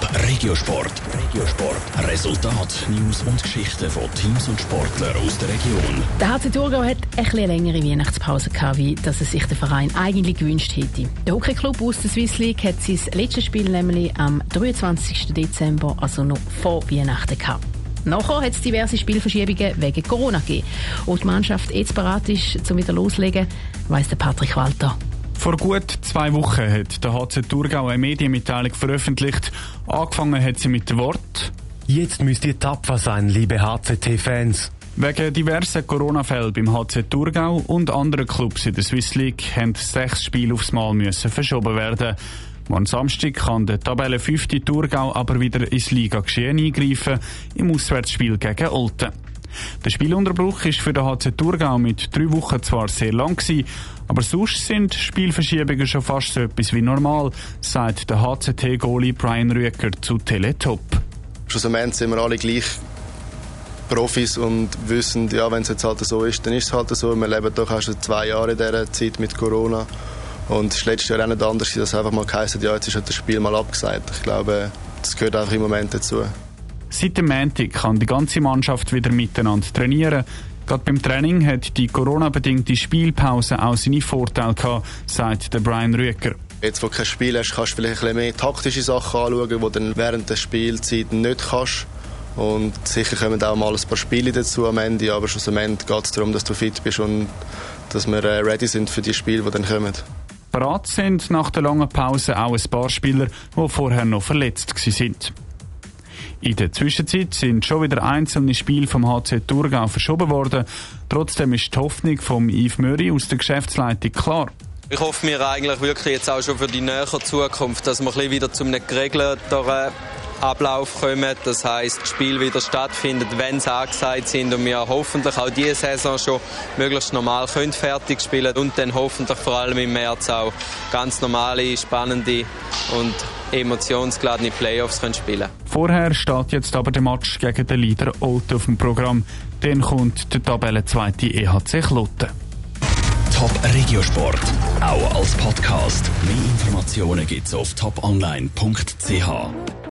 Top Regiosport. Regiosport. Resultat, News und Geschichten von Teams und Sportlern aus der Region. Der HC Thurgau hat eine längere Weihnachtspause gehabt, wie dass es sich der Verein eigentlich gewünscht hätte. Der Hockeyclub aus der Swiss League hat sein letztes Spiel nämlich am 23. Dezember, also noch vor Weihnachten gehabt. Nachher hat es diverse Spielverschiebungen wegen Corona gegeben. Ob die Mannschaft jetzt bereit ist, zum wieder loslegen, weiss der Patrick Walter. Vor gut zwei Wochen hat der HC Thurgau eine Medienmitteilung veröffentlicht. Angefangen hat sie mit dem Wort Jetzt müsst ihr tapfer sein, liebe HCT-Fans. Wegen diversen Corona-Fällen beim HC Thurgau und anderen Clubs in der Swiss League haben sechs Spiele aufs Mal müssen verschoben werden. Am Samstag kann der Tabelle 5. Thurgau aber wieder ins Liga-Geschehen eingreifen, im Auswärtsspiel gegen Olten. Der Spielunterbruch ist für den HC Thurgau mit drei Wochen zwar sehr lang gewesen, aber sonst sind Spielverschiebungen schon fast so etwas wie normal, sagt der HCT-Goalie Brian Rüecker zu Teletop. Schlussendlich sind wir alle gleich Profis und wissen, ja, wenn es jetzt halt so ist, dann ist es halt so. Wir leben doch auch schon zwei Jahre in dieser Zeit mit Corona. Und das letzte Jahr auch nicht anders, dass einfach mal geheißen ja, jetzt ist halt das Spiel mal abgesagt. Ich glaube, das gehört einfach im Moment dazu. Seit dem Montag kann die ganze Mannschaft wieder miteinander trainieren. Gerade beim Training hat die Corona-bedingte Spielpause auch seine Vorteile gehabt, sagt der Brian Rüecker. Jetzt, wo du kein Spiel hast, kannst du vielleicht ein bisschen mehr taktische Sachen anschauen, die du dann während der Spielzeit nicht kannst. Und sicher kommen auch mal ein paar Spiele dazu am Ende, aber schlussendlich geht es darum, dass du fit bist und dass wir äh, ready sind für die Spiele, die dann kommen. Parat sind nach der langen Pause auch ein paar Spieler, die vorher noch verletzt sind. In der Zwischenzeit sind schon wieder einzelne Spiele vom HC Thurgau verschoben worden. Trotzdem ist die Hoffnung von Yves Möri aus der Geschäftsleitung klar. Ich hoffe mir eigentlich wirklich jetzt auch schon für die nähere Zukunft, dass wir wieder zu einem geregelteren Ablauf kommen. Das heißt, das Spiel wieder stattfindet, wenn sie angesagt sind und wir hoffentlich auch diese Saison schon möglichst normal können fertig spielen und dann hoffentlich vor allem im März auch ganz normale, spannende und emotionsgeladene Playoffs können spielen Vorher steht jetzt aber der Match gegen den Leader Old auf dem Programm. Dann kommt der Tabellenzweite EHC Kloten. Top Regiosport, auch als Podcast. Mehr Informationen gibt's auf toponline.ch.